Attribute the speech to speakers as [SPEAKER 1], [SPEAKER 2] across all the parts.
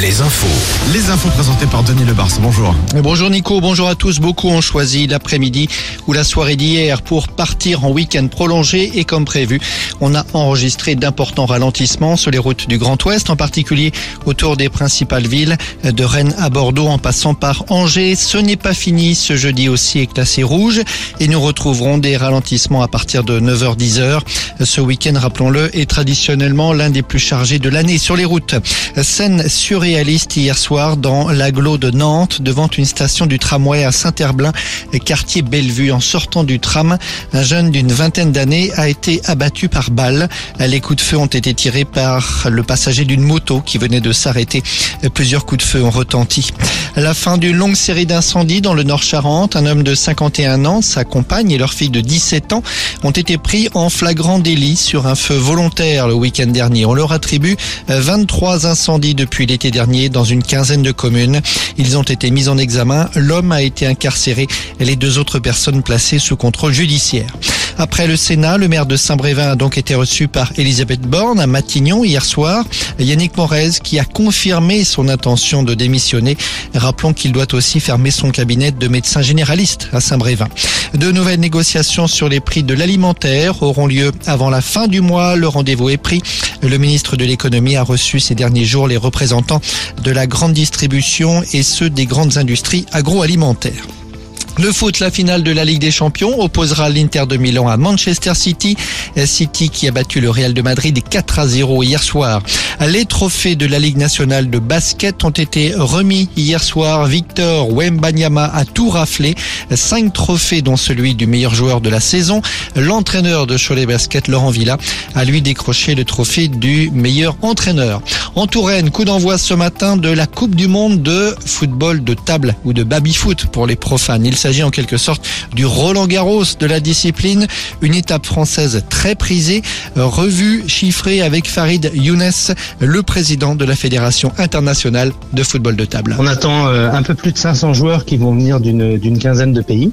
[SPEAKER 1] les infos.
[SPEAKER 2] Les infos présentées par Denis Lebars. Bonjour.
[SPEAKER 3] Bonjour Nico, bonjour à tous. Beaucoup ont choisi l'après-midi ou la soirée d'hier pour partir en week-end prolongé et comme prévu, on a enregistré d'importants ralentissements sur les routes du Grand Ouest, en particulier autour des principales villes de Rennes à Bordeaux en passant par Angers. Ce n'est pas fini, ce jeudi aussi est classé rouge et nous retrouverons des ralentissements à partir de 9h-10h. Ce week-end, rappelons-le, est traditionnellement l'un des plus chargés de l'année sur les routes. Scène hier soir dans l'agglo de Nantes devant une station du tramway à Saint-Herblain, quartier Bellevue. En sortant du tram, un jeune d'une vingtaine d'années a été abattu par balle. Les coups de feu ont été tirés par le passager d'une moto qui venait de s'arrêter. Plusieurs coups de feu ont retenti. La fin d'une longue série d'incendies dans le Nord-Charente. Un homme de 51 ans, sa compagne et leur fille de 17 ans ont été pris en flagrant délit sur un feu volontaire le week-end dernier. On leur attribue 23 incendies depuis l'été dernier dans une quinzaine de communes. Ils ont été mis en examen. L'homme a été incarcéré et les deux autres personnes placées sous contrôle judiciaire. Après le Sénat, le maire de Saint-Brévin a donc été reçu par Elisabeth Borne à Matignon hier soir. Yannick Morez qui a confirmé son intention de démissionner. Rappelons qu'il doit aussi fermer son cabinet de médecin généraliste à Saint-Brévin. De nouvelles négociations sur les prix de l'alimentaire auront lieu avant la fin du mois. Le rendez-vous est pris. Le ministre de l'économie a reçu ces derniers jours les représentants de la grande distribution et ceux des grandes industries agroalimentaires. Le foot, la finale de la Ligue des Champions opposera l'Inter de Milan à Manchester City. City qui a battu le Real de Madrid 4 à 0 hier soir. Les trophées de la Ligue nationale de basket ont été remis hier soir. Victor Wembanyama a tout raflé. Cinq trophées dont celui du meilleur joueur de la saison. L'entraîneur de Cholet Basket, Laurent Villa, a lui décroché le trophée du meilleur entraîneur. En Touraine, coup d'envoi ce matin de la Coupe du Monde de football de table ou de baby-foot pour les profanes. Il s'agit en quelque sorte du Roland Garros de la discipline, une étape française très prisée, revue, chiffrée avec Farid Younes, le président de la Fédération internationale de football de table.
[SPEAKER 4] On attend un peu plus de 500 joueurs qui vont venir d'une quinzaine de pays,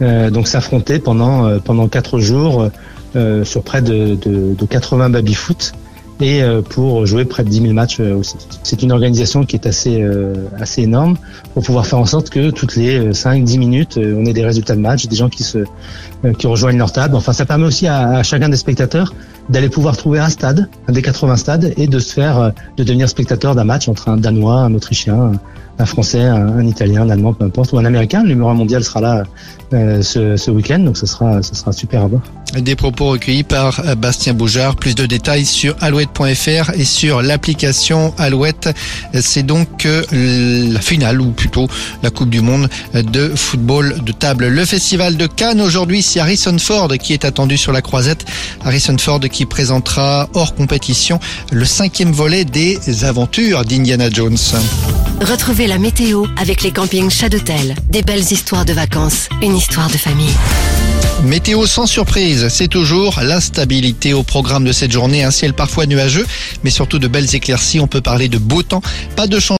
[SPEAKER 4] euh, donc s'affronter pendant pendant quatre jours euh, sur près de, de, de 80 baby-foot et pour jouer près de 10 000 matchs aussi. C'est une organisation qui est assez énorme pour pouvoir faire en sorte que toutes les 5-10 minutes, on ait des résultats de match, des gens qui rejoignent leur table. Enfin, ça permet aussi à chacun des spectateurs d'aller pouvoir trouver un stade, un des 80 stades, et de se faire, de devenir spectateur d'un match entre un Danois, un Autrichien, un Français, un, Italien, un Allemand, peu importe, ou un Américain. Le numéro 1 mondial sera là euh, ce, ce week-end, donc ce sera, ce sera super à voir.
[SPEAKER 3] Des propos recueillis par Bastien Boujard. Plus de détails sur alouette.fr et sur l'application Alouette. C'est donc la finale, ou plutôt la Coupe du Monde de football de table. Le festival de Cannes, aujourd'hui, c'est Harrison Ford qui est attendu sur la croisette. Harrison Ford qui présentera hors compétition le cinquième volet des aventures d'Indiana Jones.
[SPEAKER 5] Retrouvez la météo avec les campings Chadotel. Des belles histoires de vacances, une histoire de famille.
[SPEAKER 3] Météo sans surprise, c'est toujours l'instabilité au programme de cette journée. Un ciel parfois nuageux, mais surtout de belles éclaircies. On peut parler de beau temps, pas de changement.